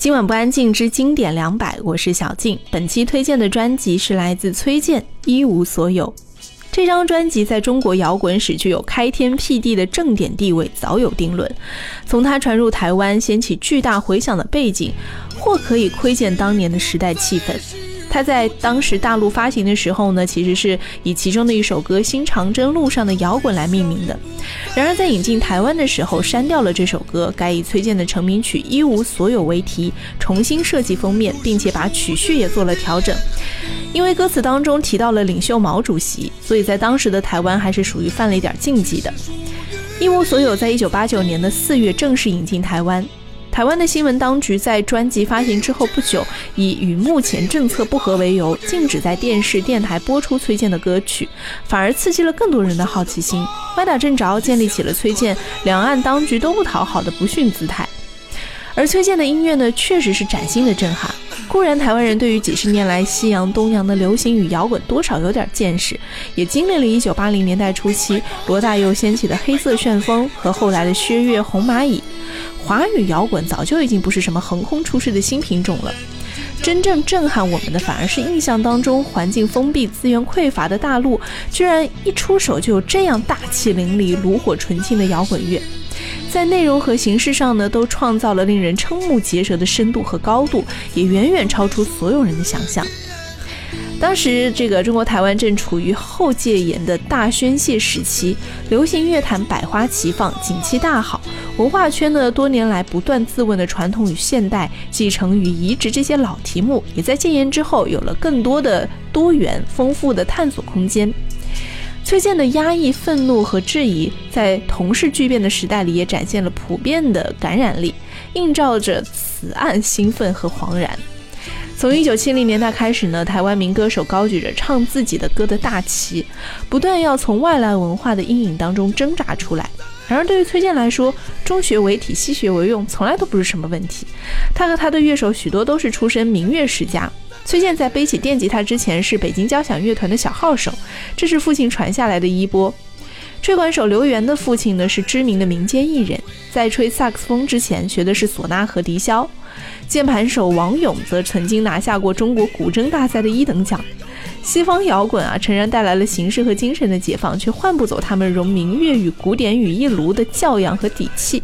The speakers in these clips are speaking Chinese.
今晚不安静之经典两百，我是小静。本期推荐的专辑是来自崔健《一无所有》。这张专辑在中国摇滚史具有开天辟地的正点地位，早有定论。从它传入台湾，掀起巨大回响的背景，或可以窥见当年的时代气氛。他在当时大陆发行的时候呢，其实是以其中的一首歌《新长征路上的摇滚》来命名的。然而在引进台湾的时候，删掉了这首歌，改以崔健的成名曲《一无所有》为题，重新设计封面，并且把曲序也做了调整。因为歌词当中提到了领袖毛主席，所以在当时的台湾还是属于犯了一点禁忌的。《一无所有》在一九八九年的四月正式引进台湾。台湾的新闻当局在专辑发行之后不久，以与目前政策不合为由，禁止在电视、电台播出崔健的歌曲，反而刺激了更多人的好奇心，歪打正着建立起了崔健两岸当局都不讨好的不逊姿态。而崔健的音乐呢，确实是崭新的震撼。固然台湾人对于几十年来西洋东洋的流行与摇滚多少有点见识，也经历了一九八零年代初期罗大佑掀起的黑色旋风和后来的薛岳红蚂蚁。华语摇滚早就已经不是什么横空出世的新品种了，真正震撼我们的反而是印象当中环境封闭、资源匮乏的大陆，居然一出手就有这样大气淋漓、炉火纯青的摇滚乐，在内容和形式上呢，都创造了令人瞠目结舌的深度和高度，也远远超出所有人的想象。当时，这个中国台湾正处于后戒严的大宣泄时期，流行乐坛百花齐放，景气大好。文化圈呢，多年来不断自问的传统与现代、继承与移植这些老题目，也在戒严之后有了更多的多元、丰富的探索空间。崔健的压抑、愤怒和质疑，在同是巨变的时代里，也展现了普遍的感染力，映照着此岸兴奋和惶然。从一九七零年代开始呢，台湾民歌手高举着唱自己的歌的大旗，不断要从外来文化的阴影当中挣扎出来。然而，对于崔健来说，中学为体，西学为用，从来都不是什么问题。他和他的乐手许多都是出身民乐世家。崔健在背起电吉他之前是北京交响乐团的小号手，这是父亲传下来的衣钵。吹管手刘源的父亲呢是知名的民间艺人，在吹萨克斯风之前学的是唢呐和笛箫。键盘手王勇则曾经拿下过中国古筝大赛的一等奖。西方摇滚啊，诚然带来了形式和精神的解放，却换不走他们融民乐与古典与一炉的教养和底气。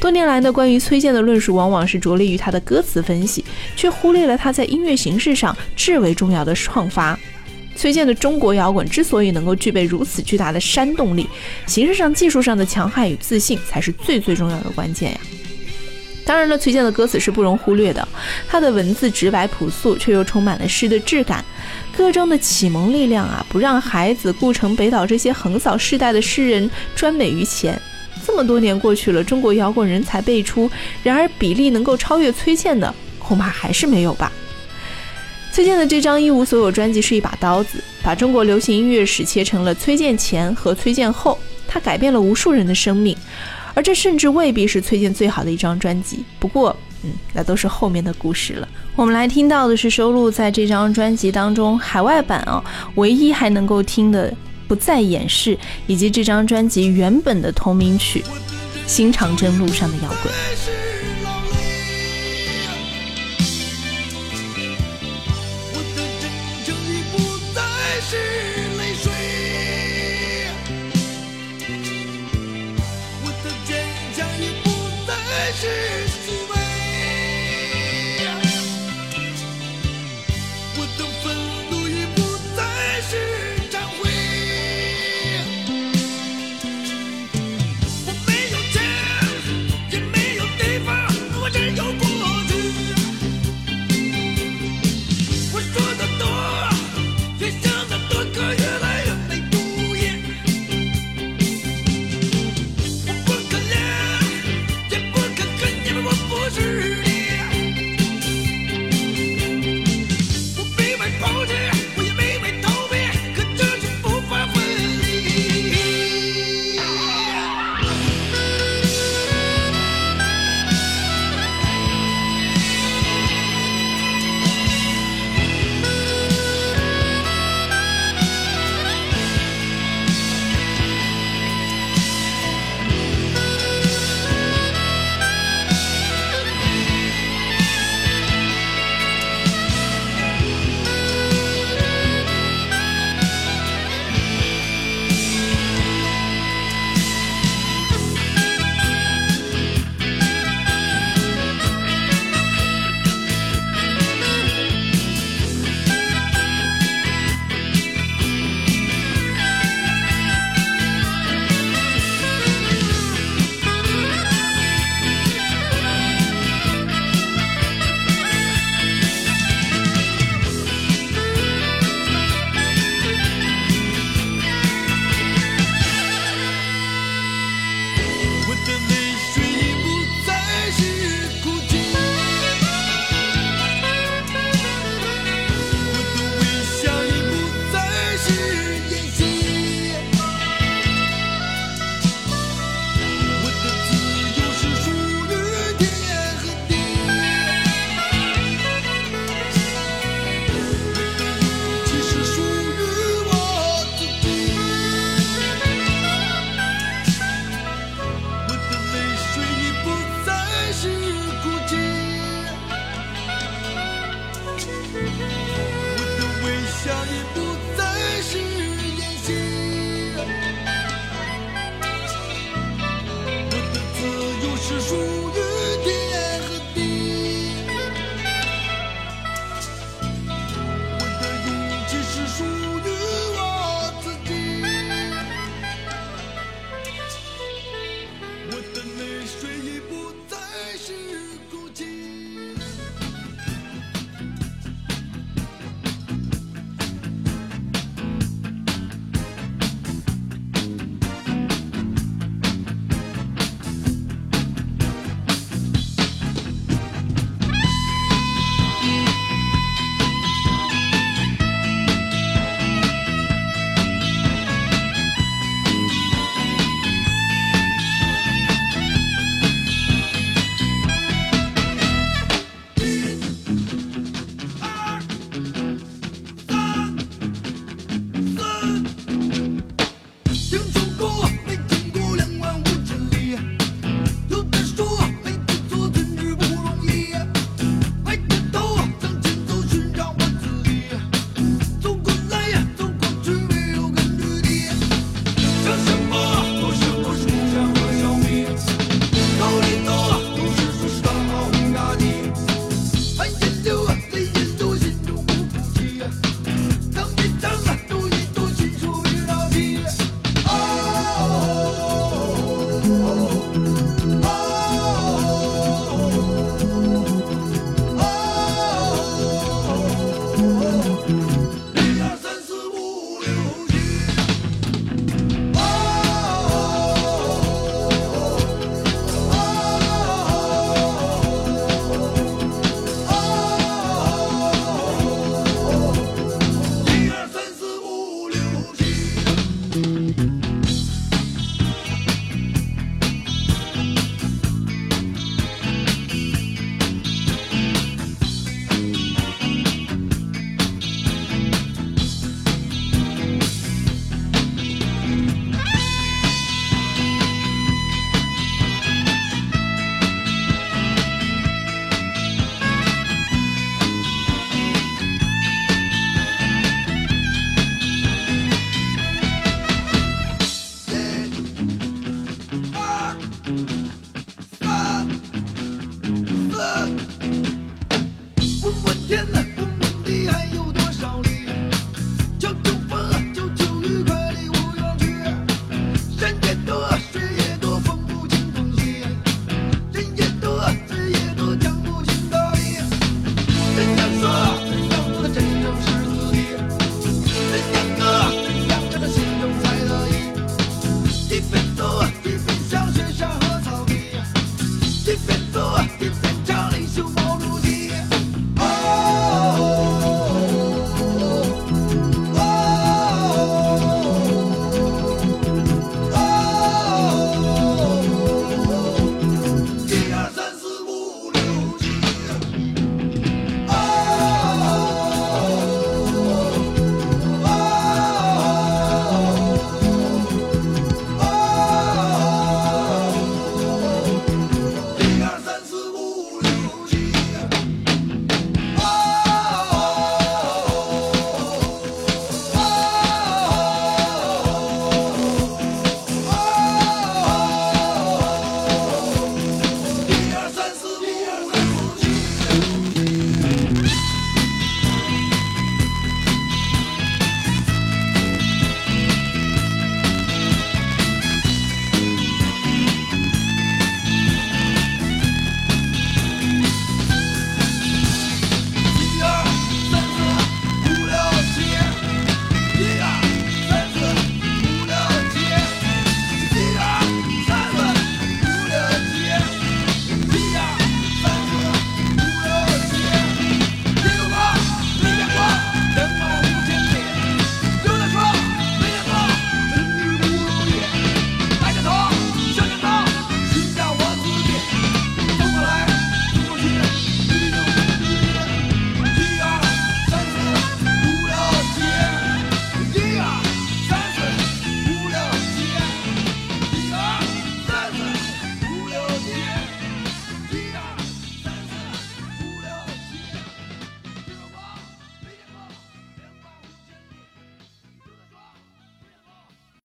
多年来呢，关于崔健的论述往往是着力于他的歌词分析，却忽略了他在音乐形式上至为重要的创发。崔健的中国摇滚之所以能够具备如此巨大的煽动力，形式上、技术上的强悍与自信，才是最最重要的关键呀。当然了，崔健的歌词是不容忽略的。他的文字直白朴素，却又充满了诗的质感。歌中的启蒙力量啊，不让孩子、顾城、北岛这些横扫世代的诗人专美于前。这么多年过去了，中国摇滚人才辈出，然而比例能够超越崔健的，恐怕还是没有吧。崔健的这张《一无所有》专辑是一把刀子，把中国流行音乐史切成了崔健前和崔健后。他改变了无数人的生命。而这甚至未必是崔健最好的一张专辑。不过，嗯，那都是后面的故事了。我们来听到的是收录在这张专辑当中海外版啊，唯一还能够听的《不再掩饰》，以及这张专辑原本的同名曲《新长征路上的摇滚》。Jesus.